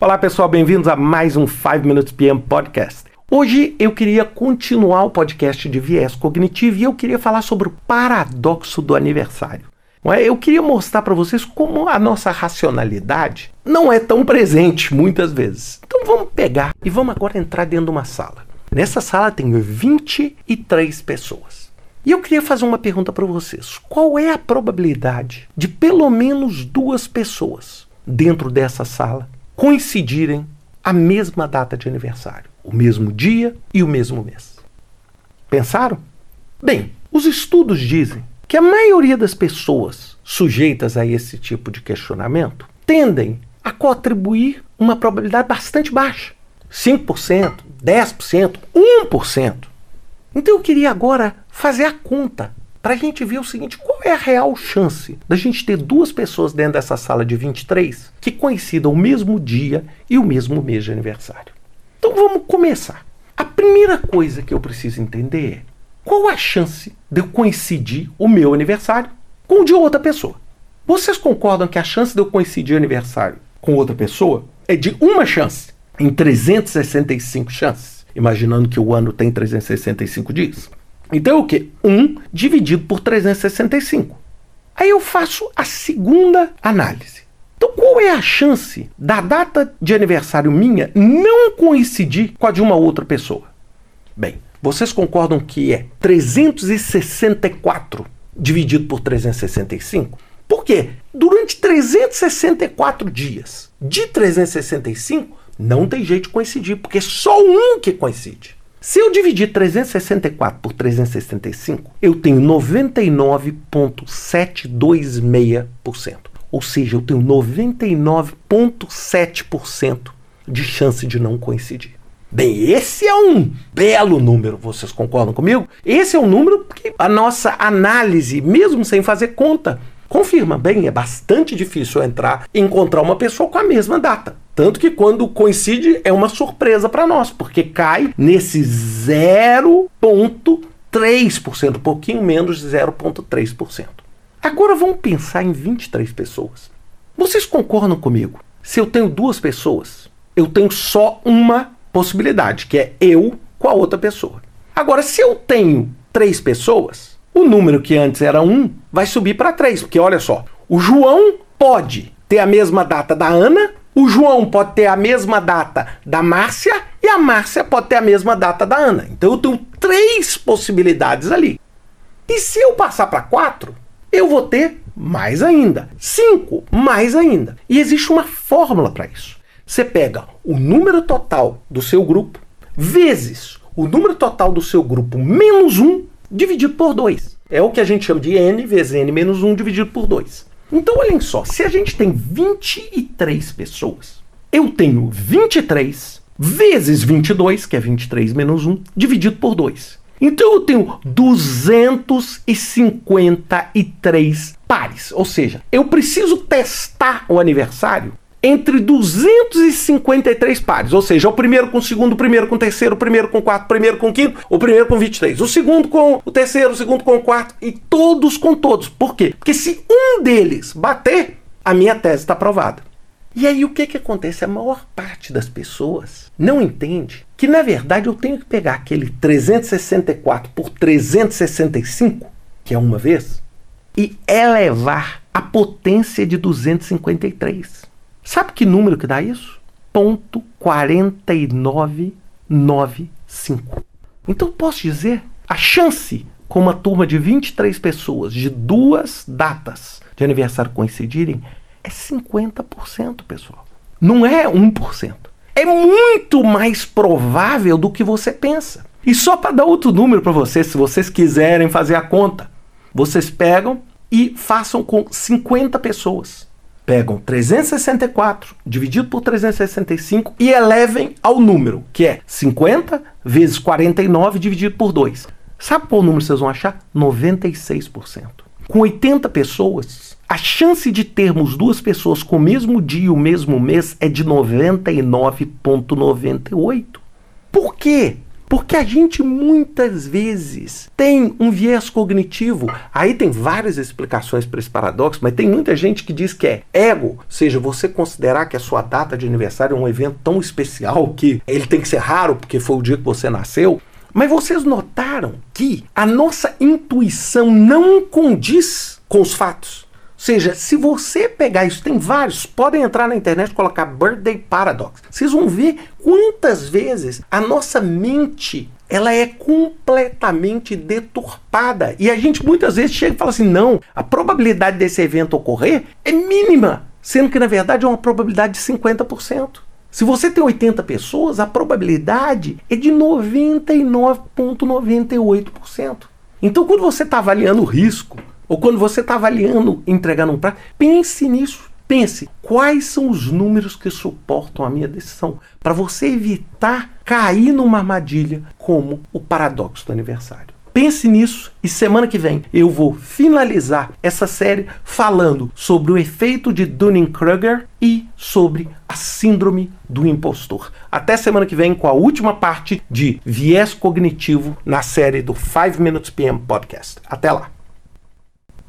Olá pessoal, bem-vindos a mais um 5 Minutes PM Podcast. Hoje eu queria continuar o podcast de viés cognitivo e eu queria falar sobre o paradoxo do aniversário. É? Eu queria mostrar para vocês como a nossa racionalidade não é tão presente muitas vezes. Então vamos pegar e vamos agora entrar dentro de uma sala. Nessa sala tem 23 pessoas. E eu queria fazer uma pergunta para vocês. Qual é a probabilidade de pelo menos duas pessoas dentro dessa sala coincidirem a mesma data de aniversário, o mesmo dia e o mesmo mês. Pensaram? Bem, os estudos dizem que a maioria das pessoas sujeitas a esse tipo de questionamento tendem a contribuir uma probabilidade bastante baixa. 5%, 10%, 1%. Então eu queria agora fazer a conta para a gente ver o seguinte: qual é a real chance da gente ter duas pessoas dentro dessa sala de 23 que coincidam o mesmo dia e o mesmo mês de aniversário? Então vamos começar. A primeira coisa que eu preciso entender é qual a chance de eu coincidir o meu aniversário com o de outra pessoa. Vocês concordam que a chance de eu coincidir aniversário com outra pessoa é de uma chance em 365 chances? Imaginando que o ano tem 365 dias. Então é o que? 1 dividido por 365. Aí eu faço a segunda análise. Então, qual é a chance da data de aniversário minha não coincidir com a de uma outra pessoa? Bem, vocês concordam que é 364 dividido por 365? Por quê? Durante 364 dias de 365, não tem jeito de coincidir, porque é só um que coincide. Se eu dividir 364 por 365, eu tenho 99,726%. Ou seja, eu tenho 99,7% de chance de não coincidir. Bem, esse é um belo número, vocês concordam comigo? Esse é um número que a nossa análise, mesmo sem fazer conta, confirma. Bem, é bastante difícil entrar e encontrar uma pessoa com a mesma data. Tanto que quando coincide é uma surpresa para nós, porque cai nesse 0,3%, um pouquinho menos de 0,3%. Agora vamos pensar em 23 pessoas. Vocês concordam comigo? Se eu tenho duas pessoas, eu tenho só uma possibilidade, que é eu com a outra pessoa. Agora, se eu tenho três pessoas, o número que antes era um vai subir para três, porque olha só, o João pode ter a mesma data da Ana o João pode ter a mesma data da Márcia e a Márcia pode ter a mesma data da Ana. Então eu tenho três possibilidades ali. E se eu passar para quatro, eu vou ter mais ainda. Cinco, mais ainda. E existe uma fórmula para isso. Você pega o número total do seu grupo vezes o número total do seu grupo menos um dividido por dois. É o que a gente chama de n vezes n menos 1 dividido por 2. Então, olhem só, se a gente tem 23 pessoas, eu tenho 23 vezes 22, que é 23 menos 1, dividido por 2. Então eu tenho 253 pares. Ou seja, eu preciso testar o aniversário entre 253 pares, ou seja, o primeiro com o segundo, o primeiro com o terceiro, o primeiro com o quarto, o primeiro com o quinto, o primeiro com 23, o segundo com o terceiro, o segundo com o quarto e todos com todos. Por quê? Porque se um deles bater, a minha tese está aprovada. E aí o que, que acontece? A maior parte das pessoas não entende que na verdade eu tenho que pegar aquele 364 por 365, que é uma vez, e elevar a potência de 253. Sabe que número que dá isso? Ponto 4995. Então posso dizer, a chance com uma turma de 23 pessoas de duas datas de aniversário coincidirem é 50%, pessoal. Não é 1%. É muito mais provável do que você pensa. E só para dar outro número para vocês, se vocês quiserem fazer a conta, vocês pegam e façam com 50 pessoas pegam 364 dividido por 365 e elevem ao número, que é 50 vezes 49 dividido por 2. Sabe qual número vocês vão achar? 96%. Com 80 pessoas, a chance de termos duas pessoas com o mesmo dia e o mesmo mês é de 99,98. Por quê? Porque a gente muitas vezes tem um viés cognitivo. Aí tem várias explicações para esse paradoxo, mas tem muita gente que diz que é ego, ou seja, você considerar que a sua data de aniversário é um evento tão especial que ele tem que ser raro porque foi o dia que você nasceu. Mas vocês notaram que a nossa intuição não condiz com os fatos. Seja, se você pegar isso, tem vários, podem entrar na internet e colocar Birthday Paradox. Vocês vão ver quantas vezes a nossa mente ela é completamente deturpada. E a gente muitas vezes chega e fala assim: não, a probabilidade desse evento ocorrer é mínima, sendo que na verdade é uma probabilidade de 50%. Se você tem 80 pessoas, a probabilidade é de 99,98%. Então, quando você está avaliando o risco, ou quando você está avaliando entregar um prazo, pense nisso. Pense quais são os números que suportam a minha decisão para você evitar cair numa armadilha como o paradoxo do aniversário. Pense nisso e semana que vem eu vou finalizar essa série falando sobre o efeito de Dunning-Kruger e sobre a síndrome do impostor. Até semana que vem com a última parte de viés cognitivo na série do 5 Minutes PM Podcast. Até lá.